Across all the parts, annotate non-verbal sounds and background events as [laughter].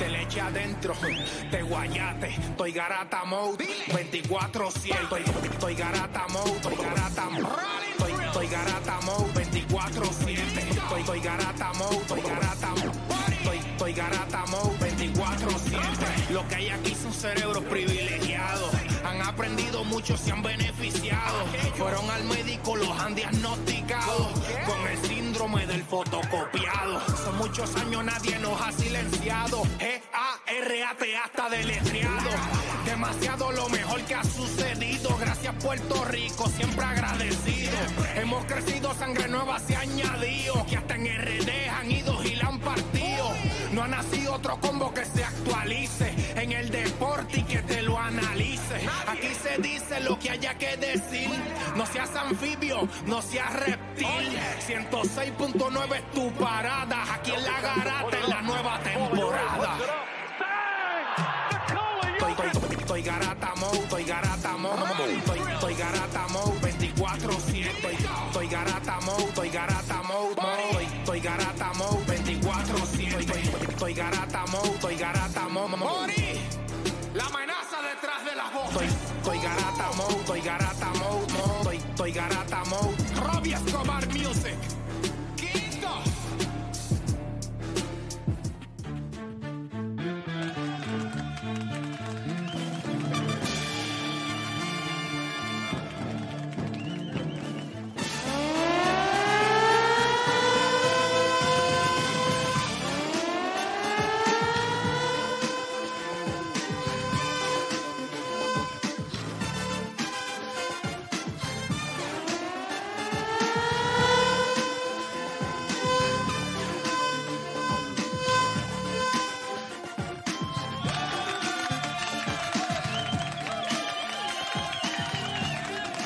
te le eché adentro, te guayate, estoy garata mode, 24-7, estoy, garata mode, estoy garata mode, estoy, garata mode, 24-7, estoy, estoy garata mode, estoy garata mode, estoy, estoy garata mode, 24-7, lo que hay aquí son cerebros privilegiados, han aprendido mucho, se han beneficiado, fueron al médico, los han diagnosticado, con el síndrome del fotocopiado, muchos años, nadie nos ha silenciado, G-A-R-A-T hasta deletreado, demasiado lo mejor que ha sucedido, gracias Puerto Rico, siempre agradecido, hemos crecido, sangre nueva se ha añadido, que hasta en RD han ido y la han partido, no ha nacido otro combo que se actualice en el deporte y que te lo analice, aquí se dice lo que haya que decir, no seas anfibio, no seas reptil, 106.9 es tu parada, aquí en la garata en la nueva temporada. Estoy, estoy, estoy garata mode, estoy garata mode, Estoy, estoy garata mode, estoy garata mode, mode, estoy, estoy garata mode.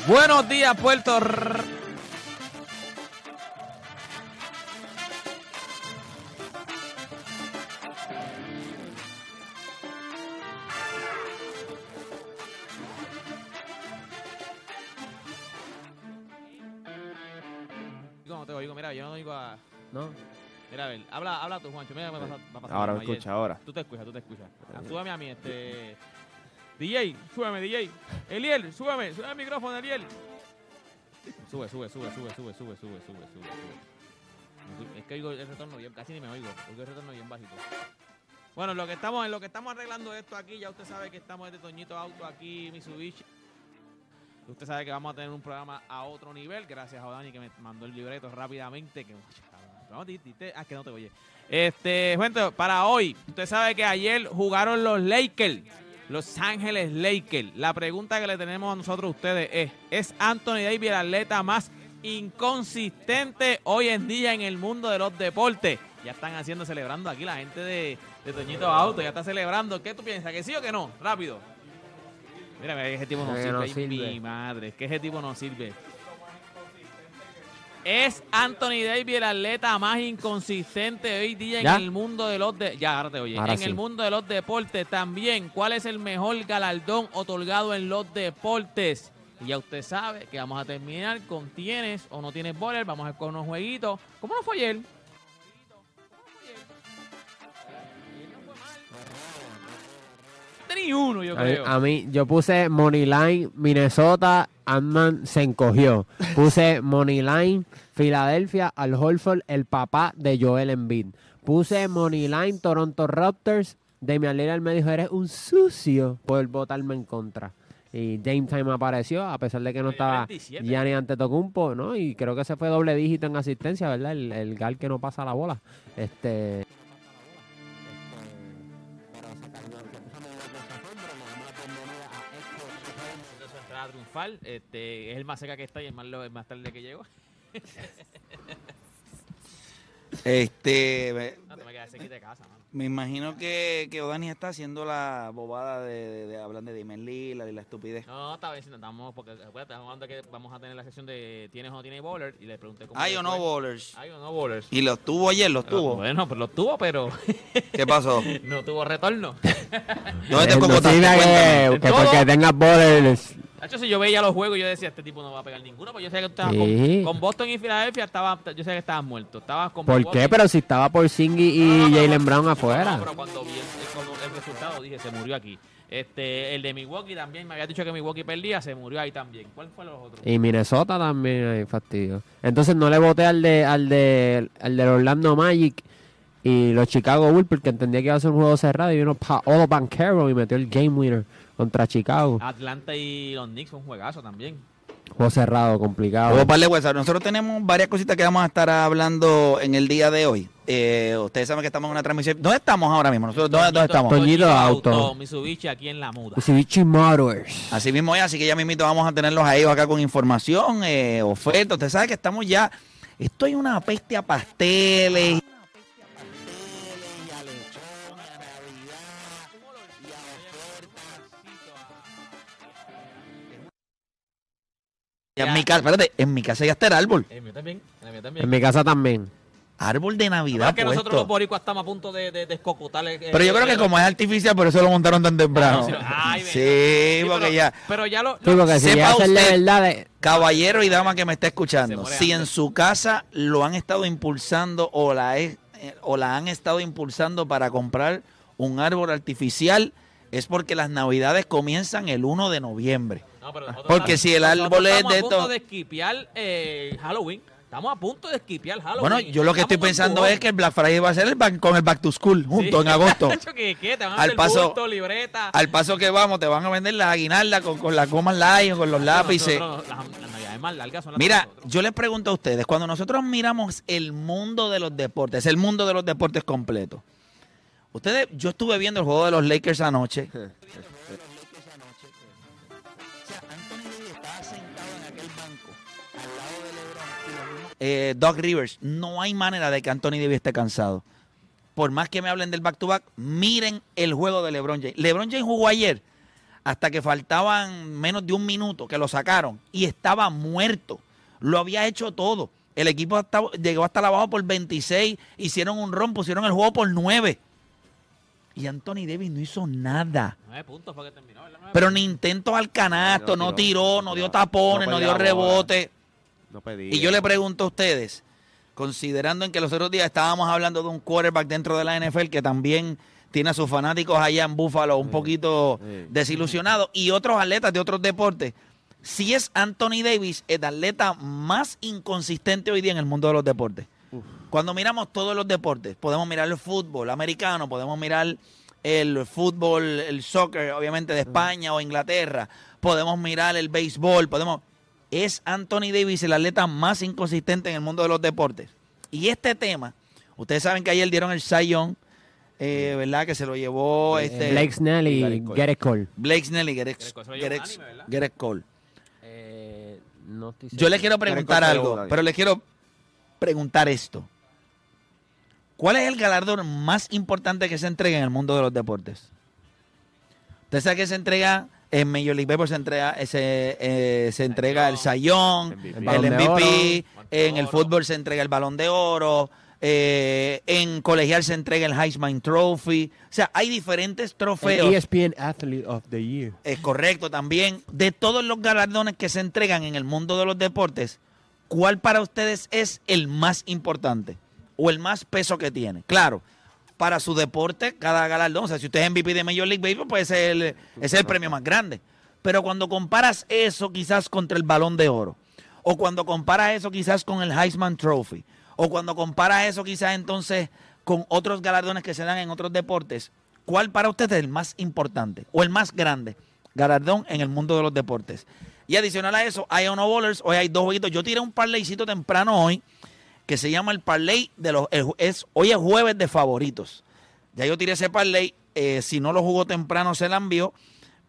Buenos días, Puerto R- no te oigo, mira, yo no oigo a... ¿No? Mira, a ver, habla, habla tú, Juancho, mira, me va a pasar- va a pasar Ahora me escucha, ahora. Tú te escuchas, tú te escuchas. Súbame a mí, este... DJ, súbeme, DJ. Eliel, súbeme, súbeme el micrófono, Eliel. Sube, sube, sube, sube, sube, sube, sube, sube, sube, sube. Es que oigo el retorno bien, casi ni me oigo. Oigo el retorno bien bajito. Bueno, en lo que estamos, lo que estamos arreglando esto aquí, ya usted sabe que estamos desde Toñito Auto aquí, Mitsubishi. Usted sabe que vamos a tener un programa a otro nivel, gracias a Dani que me mandó el libreto rápidamente. Que, Vamos, di- dite- ah, que no te oye. Este, gente, para hoy, usted sabe que ayer jugaron los Lakers, Los Ángeles Lakers. La pregunta que le tenemos a nosotros a ustedes es, ¿es Anthony Davis el atleta más inconsistente hoy en día en el mundo de los deportes? Ya están haciendo, celebrando aquí la gente de, de Toñito Auto, ya está celebrando. ¿Qué tú piensas? ¿Que sí o que no? Rápido. Mira, mira, ese tipo no sirve. no ay, sirve. Mi madre, que ese tipo no sirve. Es Anthony Davis el atleta más inconsistente hoy día ¿Ya? en el mundo de los de ya ahora te oye. Ahora en sí. el mundo de los deportes también. ¿Cuál es el mejor galardón otorgado en los deportes? Y ya usted sabe que vamos a terminar con tienes o no tienes bowler. Vamos a ir con unos jueguitos. ¿Cómo no fue ayer? Ni uno, yo creo. a mí, yo puse Moneyline Minnesota, Ant-Man se encogió. Puse Moneyline Filadelfia, Al Holford, el papá de Joel Embiid. Puse Moneyline Toronto Raptors. Damian Lillard me dijo, eres un sucio por votarme en contra. Y Dame Time apareció, a pesar de que no estaba 27. Gianni Antetokounmpo, ¿no? Y creo que se fue doble dígito en asistencia, ¿verdad? El, el gal que no pasa la bola. Este... Este, es el más seca que está y el más, el más tarde que llegó. Este, [laughs] me, No, te me quedas de casa, mano. me imagino que, que Odani está haciendo la bobada de, de, de hablar de Damon Lillard y la estupidez. No, no, estaba diciendo, estamos, porque acuérdate, estamos hablando que vamos a tener la sección de ¿tienes o no tienes bowler? Y le pregunté cómo ¿Hay o no fue. bowlers? Hay o no bowlers. Y los tuvo ayer, los tuvo. Bueno, pues los tuvo, pero ¿Qué pasó? [laughs] no tuvo retorno. ¿Dónde te Eh, no Cuéntame. que, que porque tengas bowlers hecho, si yo veía los juegos, yo decía, este tipo no va a pegar ninguno, porque yo sé que estaba Sí. con, con Boston y Filadelfia, estaba, yo sé que estaban muertos. Estabas con ¿Por Milwaukee. qué? Pero si estaba por Singy No, no, y no, Jalen Brown afuera. Pero cuando vi el, el- el resultado, dije, se murió aquí. Este, el de Milwaukee también, me había dicho que Milwaukee perdía, se murió ahí también. ¿Cuál fue los otros? Y Minnesota también hay fastidio. Entonces no le voté al de al de al del Orlando Magic y los Chicago Bulls porque entendía que iba a ser un juego cerrado y vino Paolo Banquero y metió el game winner contra Chicago. Atlanta y los Knicks fue un juegazo también. Juego cerrado, complicado. Nosotros tenemos varias cositas que vamos a estar hablando en el día de hoy. Eh, ustedes saben que estamos en una transmisión. ¿Dónde estamos ahora mismo? Nosotros, ¿dónde, dónde estamos? Toñito Auto. Mitsubishi aquí en La Muda. Mitsubishi Motors. Así mismo es, así que ya mismito vamos a tenerlos a ellos acá con información, eh, ofertas. Usted sabe que estamos ya. Esto hay una peste a pasteles. En mi casa, espérate, en mi casa ya está el árbol. El mío también, el mío también. En mi casa también. Árbol de Navidad es que nosotros puesto. los boricuas estamos a punto de, de, de escocotar el- Pero yo creo que como es artificial, por eso lo montaron tan temprano. No, sí, ay, venga. Sí, porque pero, ya. Pero ya lo... Sí, lo- porque si Sepa de usted- verdad, de- Caballero y dama que me está escuchando, si en su casa lo han estado impulsando o la, es- eh, o la han estado impulsando para comprar un árbol artificial, es porque las navidades comienzan el 1 de noviembre. No, pero nosotros Porque estamos- si el árbol es estamos de a punto esto- de esquipear eh, Halloween. Estamos a punto de esquipear Halloween. Bueno, yo lo que estoy Estamos pensando es que el Black Friday va a ser el back- con el Back to School junto en [laughs] agosto. ¿Qué, qué? Te van a Al paso- bulto, libreta. Al paso que vamos, te van a vender las aguinaldas con, con las gomas lion, con los lápices. Nosotros- las, las navidades más largas son las de Mira, yo les pregunto a ustedes, cuando nosotros miramos el mundo de los deportes, el mundo de los deportes completo, ustedes, yo estuve viendo el juego de los Lakers anoche. Eh, Doc Rivers, no hay manera de que Anthony Davis esté cansado. Por más que me hablen del back-to-back, miren el juego de LeBron James. LeBron James jugó ayer hasta que faltaban menos de un minuto, que lo sacaron, y estaba muerto. Lo había hecho todo. El equipo hasta- llegó hasta la abajo por 26, hicieron un ron, pusieron el juego por 9. Y Anthony Davis no hizo nada. Nueve puntos fue que terminó, ¿verdad? Nueve Pero ni intentos al canasto, No no tiró, no dio tapones, no dio bola. rebote. No pedí. Y yo le pregunto a ustedes, considerando en que los otros días estábamos hablando de un quarterback dentro de la NFL que también tiene a sus fanáticos allá en Buffalo un Sí, poquito sí. desilusionados y otros atletas de otros deportes, si es Anthony Davis el atleta más inconsistente hoy día en el mundo de los deportes. Cuando miramos todos los deportes, podemos mirar el fútbol americano, podemos mirar el fútbol, el soccer, obviamente de España o Inglaterra, podemos mirar el béisbol, podemos... Es Anthony Davis el atleta más inconsistente en el mundo de los deportes. Y este tema, ustedes saben que ayer dieron el Young, eh, ¿verdad? Que se lo llevó este, Blake Snell y Garrett Cole. Blake Snell y Garrett Cole. Eh, no estoy Yo les quiero preguntar algo, pero les quiero preguntar esto. ¿Cuál es el galardón más importante que se entrega en el mundo de los deportes? Usted sabe que se entrega en Major League Baseball se entrega ese, eh, se entrega el Sayón, MVP. el MVP, Oro. en el fútbol se entrega el Balón de Oro, eh, en colegial se entrega el Heisman Trophy. O sea, hay diferentes El trofeos. ESPN Athlete of the Year. Es correcto también. De todos los galardones que se entregan en el mundo de los deportes, ¿cuál para ustedes es el más importante? O el más peso que tiene. Claro, para su deporte, cada galardón. O sea, si usted es MVP de Major League Baseball, pues es el, es el premio más grande. Pero cuando comparas eso quizás contra el balón de oro, o cuando comparas eso quizás con el Heisman Trophy, o cuando comparas eso quizás entonces con otros galardones que se dan en otros deportes, ¿cuál para usted es el más importante o el más grande galardón en el mundo de los deportes? Y adicional a eso, hay uno bowlers, hoy hay dos jueguitos. Yo tiré un parlaycito temprano hoy que se llama el parlay de los es hoy es jueves de favoritos. Ya yo tiré ese parlay, eh, si no lo jugó temprano se la envió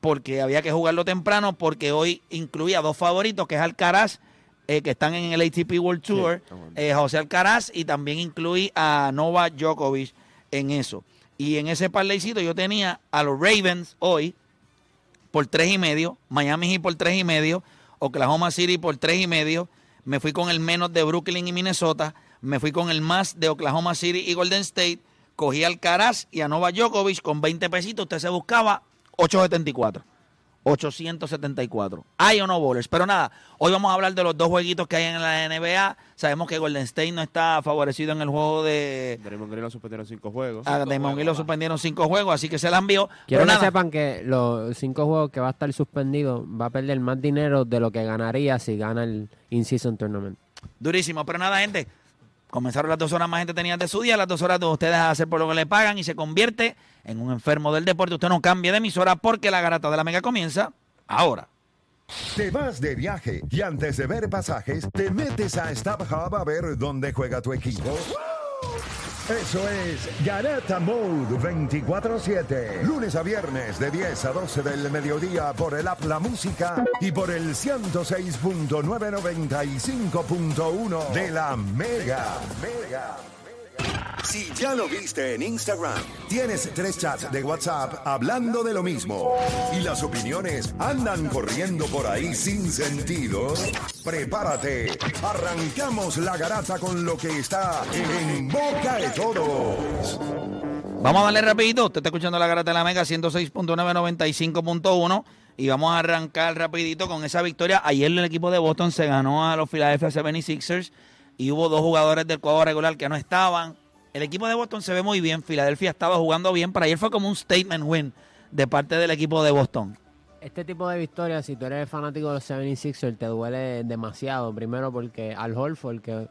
porque había que jugarlo temprano porque hoy incluía dos favoritos que es Alcaraz eh, que están en el ATP World Tour, eh, José Alcaraz y también incluí a Novak Djokovic en eso. Y en ese parlaycito yo tenía a los Ravens hoy por tres y medio, Miami Heat por tres y medio, Oklahoma City por tres y medio, me fui con el menos de Brooklyn y Minnesota, me fui con el más de Oklahoma City y Golden State, cogí al Alcaraz y a Nova Djokovic con 20 pesitos, usted se buscaba 8.74. 874. Hay o no bowlers. Pero nada, hoy vamos a hablar de los dos jueguitos que hay en la NBA. Sabemos que Golden State no está favorecido en el juego de. Draymond Green lo suspendieron cinco juegos. A Damon Green lo suspendieron cinco juegos, así que se la envió. Quiero Pero que nada, sepan que los cinco juegos que va a estar suspendido va a perder más dinero de lo que ganaría si gana el In-Season Tournament. Durísimo, pero nada, gente. Comenzaron las dos horas más gente tenía de su día, las dos horas de ustedes a hacer por lo que le pagan y se convierte en un enfermo del deporte. Usted no cambie de emisora porque la garata de la mega comienza ahora. Te vas de viaje y antes de ver pasajes, te metes a StubHub a ver dónde juega tu equipo. Eso es Garata Mode 24-7. Lunes a viernes de 10 a 12 del mediodía por el app La Música y por el 106.995.1 de la Mega. Mega. Si ya lo viste en Instagram, tienes tres chats de WhatsApp hablando de lo mismo y las opiniones andan corriendo por ahí sin sentido, prepárate. Arrancamos la garata con lo que está en boca de todos. Vamos a darle rapidito. Usted está escuchando la garata de la mega 106.995.1 y vamos a arrancar rapidito con esa victoria. Ayer el equipo de Boston se ganó a los Philadelphia 76ers y hubo dos jugadores del cuadro regular que no estaban. El equipo de Boston se ve muy bien. Filadelfia estaba jugando bien. Para ayer fue como un statement win de parte del equipo de Boston. Este tipo de victorias, si tú eres fanático de los 76ers, te duele demasiado. Primero porque Al Horford, que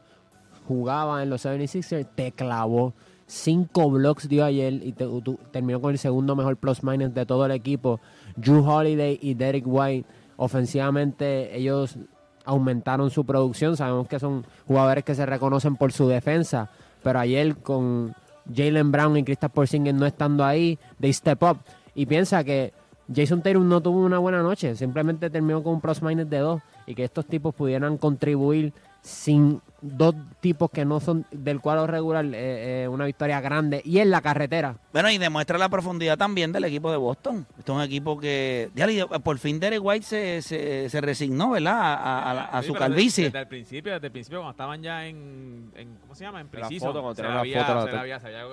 jugaba en los 76ers, te clavó. Cinco blocks dio ayer y te- terminó con el segundo mejor plus minus de todo el equipo. Drew Holiday y Derek White, ofensivamente, ellos aumentaron su producción. Sabemos que son jugadores que se reconocen por su defensa, pero ayer con Jalen Brown y Kristaps Porzingis no estando ahí, they step up. Y piensa que Jason Tatum no tuvo una buena noche, simplemente terminó con un plus minus de dos y que estos tipos pudieran contribuir sin dos tipos que no son del cuadro regular, eh, eh, una victoria grande y en la carretera. Bueno, y demuestra la profundidad también del equipo de Boston. Este es un equipo que. Ya, le- por fin Derek White se, se, se resignó, ¿verdad? A, a- a la- a Sí, su desde- calvicie. Desde el principio, desde el principio, cuando estaban ya en, en ¿cómo se llama? En preciso.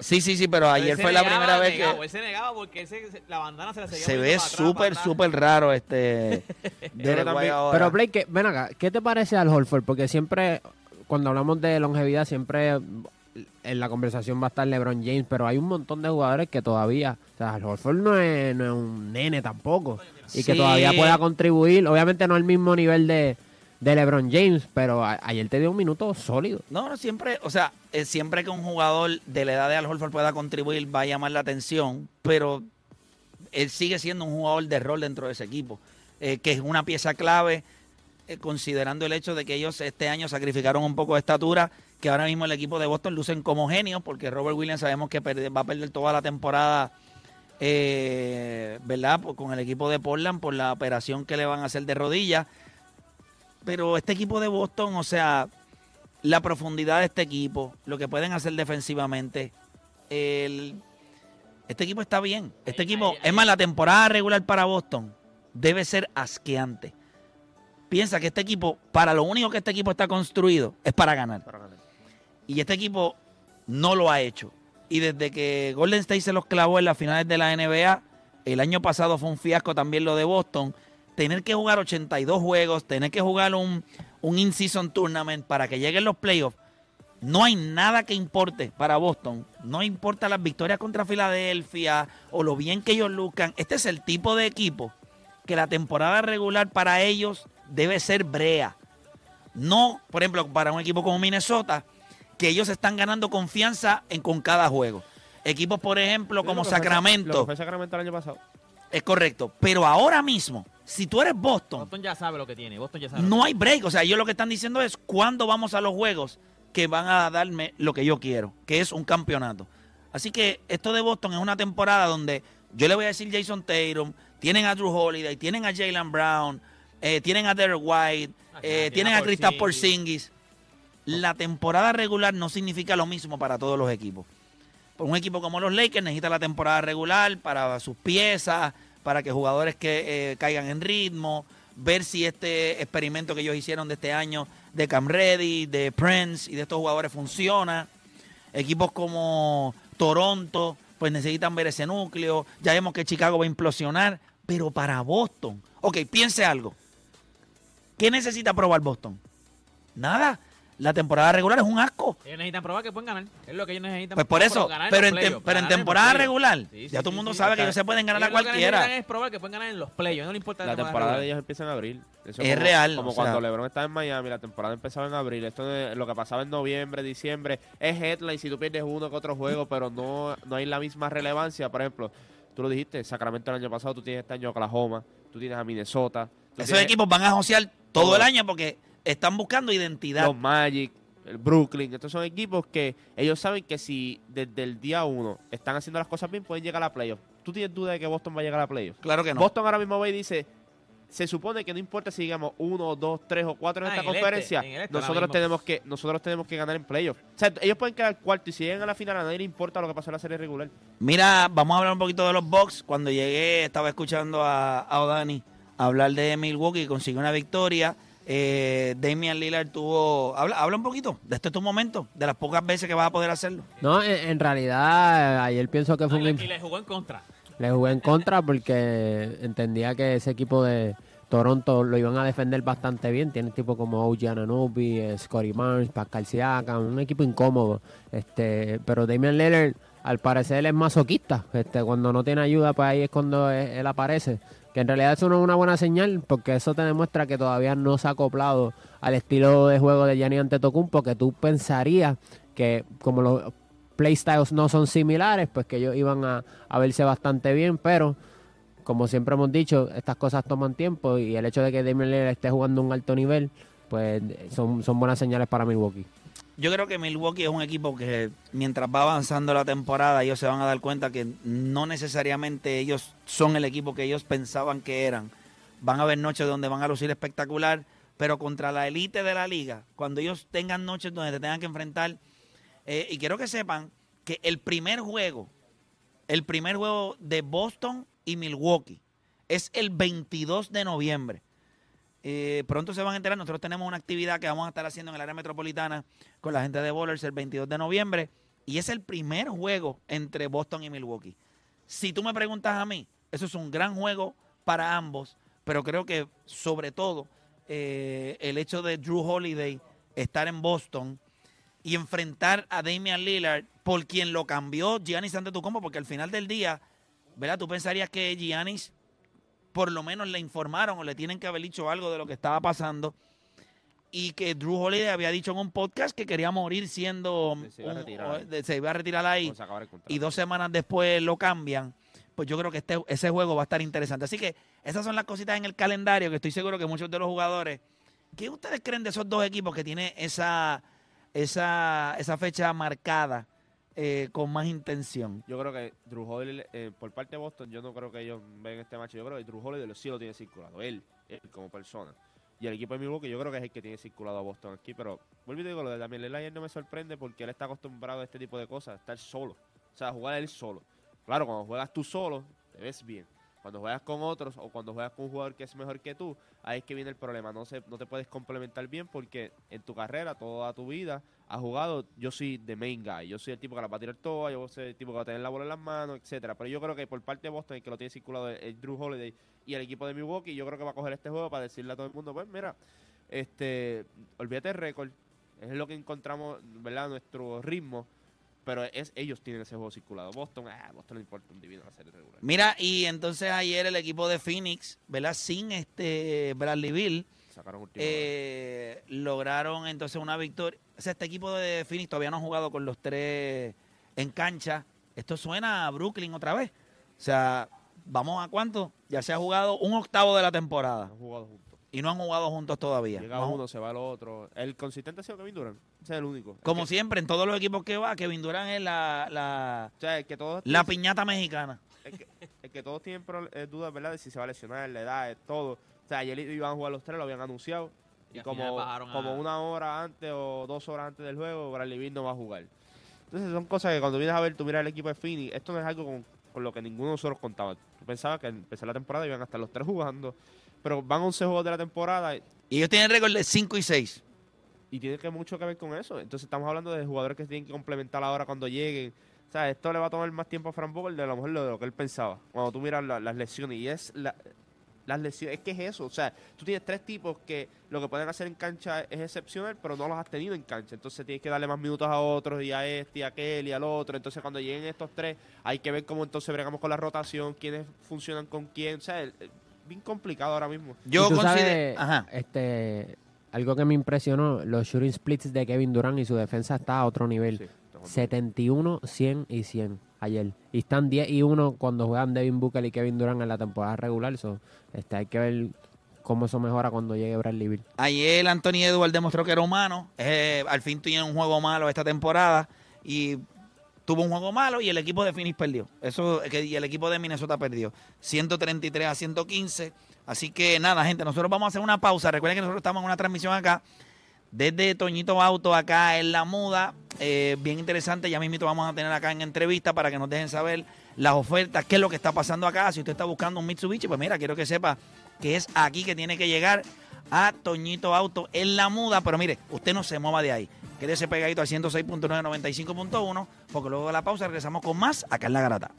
Sí, sí, sí, pero ayer fue la primera vez negaba, que. Él se negaba porque él se- se- la bandana se le seguía Se moviendo ve súper, súper raro este [laughs] Derek White ahora. Pero Blake, que- ven acá, ¿qué te parece al Horford? Porque siempre, cuando hablamos de longevidad, siempre en la conversación va a estar LeBron James, pero hay un montón de jugadores que todavía, o sea, al Horford no es, no es un nene tampoco, y que todavía pueda contribuir, obviamente no al mismo nivel de, de LeBron James, pero a- ayer te dio un minuto sólido. No, no, siempre, o sea, eh, siempre que un jugador de la edad de Al Horford pueda contribuir va a llamar la atención, pero él sigue siendo un jugador de rol dentro de ese equipo, eh, que es una pieza clave, eh, considerando el hecho de que ellos este año sacrificaron un poco de estatura, que ahora mismo el equipo de Boston lucen como genios, porque Robert Williams sabemos que va a perder toda la temporada, eh, ¿verdad? Por- con el equipo de Portland por la operación que le van a hacer de rodilla. Pero este equipo de Boston, o sea, la profundidad de este equipo, lo que pueden hacer defensivamente, el, este equipo está bien. Este equipo, es más, la temporada regular para Boston debe ser asqueante. Piensa que este equipo, para lo único que este equipo está construido, es para ganar. Y este equipo no lo ha hecho. Y desde que Golden State se los clavó en las finales de la NBA, el año pasado fue un fiasco también lo de Boston. Tener que jugar 82 juegos, tener que jugar un, un in-season tournament para que lleguen los playoffs, no hay nada que importe para Boston. No importa las victorias contra Filadelfia o lo bien que ellos luzcan. Este es el tipo de equipo que la temporada regular para ellos debe ser brea. No, por ejemplo, para un equipo como Minnesota, que ellos están ganando confianza en, con cada juego. Equipos, por ejemplo, Sí, como lo que fue- Sacramento. Lo que fue Sacramento el año pasado. Es correcto. Pero ahora mismo, si tú eres Boston, Boston ya sabe lo que tiene. Boston ya sabe. no hay break. O sea, ellos lo que están diciendo es cuándo vamos a los juegos que van a darme lo que yo quiero, que es un campeonato. Así que esto de Boston es una temporada donde yo le voy a decir Jason Tatum, tienen a Drew Holiday, tienen a Jalen Brown, eh, tienen a Derek White, eh, tienen a Kristaps. Porzingis. La temporada regular no significa lo mismo para todos los equipos. Por un equipo como los Lakers necesita la temporada regular para sus piezas, para que jugadores que eh, caigan en ritmo, ver si este experimento que ellos hicieron de este año de Cam Reddy, de Prince y de estos jugadores funciona. Equipos como Toronto, pues necesitan ver ese núcleo. Ya vemos que Chicago va a implosionar, pero para Boston, Ok, piense algo. ¿Qué necesita probar Boston? Nada. La temporada regular es un asco. Ellos necesitan probar que pueden ganar. Es lo que ellos necesitan. Pues por eso, ganar pero en, pero temporada regular, Sí, ya todo el sí, mundo sí, sabe que ellos se pueden ganar a Ellos lo que necesitan cualquiera. es probar que pueden ganar en los playoffs. No le importa La temporada de ellos empieza en abril. Eso Es como- real, Como cuando sea. LeBron estaba en Miami, la temporada empezaba en abril. Esto de- lo que pasaba en noviembre, diciembre, es headline si tú pierdes uno que otro juego, pero no, no hay la misma relevancia. Por ejemplo, tú lo dijiste, Sacramento el año pasado, tú tienes este año Oklahoma, tú tienes a Minnesota. Esos tienes equipos van a josear todo Todo. el año porque están buscando identidad. Los Magic, el Brooklyn. Estos son equipos que ellos saben que si desde el día uno están haciendo las cosas bien, pueden llegar a playoff. ¿Tú tienes duda de que Boston va a llegar a playoff? Claro que no. Boston ahora mismo ve y dice, se supone que no importa si llegamos uno, dos, tres o cuatro en Ah, esta en este, conferencia, en este nosotros tenemos que nosotros tenemos que ganar en playoff. O sea, ellos pueden quedar cuarto y si llegan a la final a nadie le importa lo que pasó en la serie regular. Mira, vamos a hablar un poquito de los Bucks. Cuando llegué estaba escuchando a, a O'Dani hablar de Milwaukee, consiguió una victoria. Eh, Damian Lillard tuvo... Habla, habla un poquito de este tu momento, de las pocas veces que vas a poder hacerlo. No, en, en realidad, ayer pienso que fue Y un, le- y le jugó en contra. Le jugué en contra porque entendía que ese equipo de Toronto lo iban a defender bastante bien. Tiene tipo como OG Anunoby, eh, Scotty Barnes, Pascal Siakam, un equipo incómodo. Este, pero Damian Lillard, al parecer, es masoquista. Este, cuando no tiene ayuda, pues ahí es cuando él, él aparece. Que en realidad eso no es una buena señal porque eso te demuestra que todavía no se ha acoplado al estilo de juego de Gianni Antetokounmpo que tú pensarías que como los playstyles no son similares, pues que ellos iban a, a verse bastante bien, pero como siempre hemos dicho, estas cosas toman tiempo y el hecho de que Damian Lillard esté jugando un alto nivel, pues son, son buenas señales para Milwaukee. Yo creo que Milwaukee es un equipo que mientras va avanzando la temporada ellos se van a dar cuenta que no necesariamente ellos son el equipo que ellos pensaban que eran. Van a haber noches donde van a lucir espectacular, pero contra la élite de la liga, cuando ellos tengan noches donde te tengan que enfrentar, eh, y quiero que sepan que el primer juego, el primer juego de Boston y Milwaukee es el 22 de noviembre. Eh, pronto se van a enterar, nosotros tenemos una actividad que vamos a estar haciendo en el área metropolitana con la gente de Bowlers el 22 de noviembre y es el primer juego entre Boston y Milwaukee. Si tú me preguntas a mí, eso es un gran juego para ambos, pero creo que sobre todo eh, el hecho de Drew Holiday estar en Boston y enfrentar a Damian Lillard por quien lo cambió Giannis Antetokounmpo, porque al final del día, ¿verdad? Tú pensarías que Giannis por lo menos le informaron o le tienen que haber dicho algo de lo que estaba pasando y que Drew Holiday había dicho en un podcast que quería morir siendo se iba a retirar ahí. se iba a retirar contrato. y dos semanas después lo cambian, pues yo creo que este, ese juego va a estar interesante. Así que esas son las cositas en el calendario que estoy seguro que muchos de los jugadores, ¿qué ustedes creen de esos dos equipos que tienen esa, esa, esa fecha marcada eh, con más intención? Yo creo que Drew Holiday, eh, por parte de Boston, yo no creo que ellos ven este match. Yo creo que Drew Holiday sí lo tiene circulado. Él, él como persona. Y el equipo de Milwaukee yo creo que es el que tiene circulado a Boston aquí. Pero vuelvo y digo, lo de Damian Lillard no me sorprende porque él está acostumbrado a este tipo de cosas, a estar solo. O sea, a jugar él solo. Claro, cuando juegas tú solo, te ves bien. Cuando juegas con otros o cuando juegas con un jugador que es mejor que tú, ahí es que viene el problema. No, se, no te puedes complementar bien porque en tu carrera, toda tu vida, has jugado, yo soy the main guy, yo soy el tipo que la va a tirar toda, yo soy el tipo que va a tener la bola en las manos, etcétera. Pero yo creo que por parte de Boston, el que lo tiene circulado es Drew Holiday y el equipo de Milwaukee, yo creo que va a coger este juego para decirle a todo el mundo, pues mira, este, olvídate del récord, es lo que encontramos, ¿verdad? Nuestro ritmo, pero es ellos tienen ese juego circulado. Boston, ah, Boston no importa un divino la serie regular. Mira, y entonces ayer el equipo de Phoenix, ¿verdad? Sin este Bradley Bill, Sacaron eh, lograron entonces una victoria. O sea, este equipo de Phoenix todavía no ha jugado con los tres en cancha. Esto suena a Brooklyn otra vez. O sea, vamos a cuánto? Ya se ha jugado un octavo de la temporada Han jugado juntos. Y no han jugado juntos todavía. Llega No- uno, se va el otro. El consistente ha sido Kevin Durant. Ese es el único. El como que- siempre, en todos los equipos que va, Kevin Durant es la, la, O sea, el que todos, la piñata mexicana. el que, el que todos tienen pro- eh, dudas, ¿verdad? De si se va a lesionar, la edad, todo. O sea, ayer iban a jugar los tres, lo habían anunciado. Y Y, como, a- como una hora antes o dos horas antes del juego, Bradley Beal no va a jugar. Entonces son cosas que cuando vienes a ver, tú miras el equipo de Phoenix, esto no es algo con, con lo que ninguno de nosotros contaba. Tú pensabas que al empezar la temporada iban a estar los tres jugando, pero van 11 juegos de la temporada Y ellos tienen récord de 5 y 6. y tiene que mucho que ver con eso. Entonces estamos hablando de jugadores que tienen que complementar ahora cuando lleguen. O sea, esto le va a tomar más tiempo a Frank Vogel de a lo mejor de lo que él pensaba. Cuando tú miras la- las lesiones y es la, las lesiones. Es que es eso. O sea, tú tienes tres tipos que lo que pueden hacer en cancha es excepcional, pero no los has tenido en cancha. Entonces tienes que darle más minutos a otros y a este y a aquel y al otro. Entonces cuando lleguen estos tres, hay que ver cómo entonces bregamos con la rotación, quiénes funcionan con quién. O sea, bien complicado ahora mismo. Yo considero. sabes, Ajá. Este, algo que me impresionó, los shooting splits de Kevin Durant y su defensa está a otro nivel. Sí, 71, 100 y 100 ayer. Y están 10 y 1 cuando juegan Devin Booker y Kevin Durant en la temporada regular. So, este, hay que ver cómo eso mejora cuando llegue Bradley Beal. Ayer Anthony Edwards demostró que era humano. Eh, al fin tiene un juego malo esta temporada y tuvo un juego malo y el equipo de Phoenix perdió. Eso y el equipo de Minnesota perdió. 133 a 115. Así que nada, gente, nosotros vamos a hacer una pausa. Recuerden que nosotros estamos en una transmisión acá desde Toñito Auto acá en La Muda. Eh, bien interesante, ya mismito vamos a tener acá en entrevista para que nos dejen saber las ofertas, qué es lo que está pasando acá. Si usted está buscando un Mitsubishi, pues mira, quiero que sepa que es aquí que tiene que llegar a Toñito Auto en La Muda. Pero mire, usted no se mueva de ahí. Quédese pegadito al 106.9, 95.1, porque luego de la pausa regresamos con más acá en La Garata.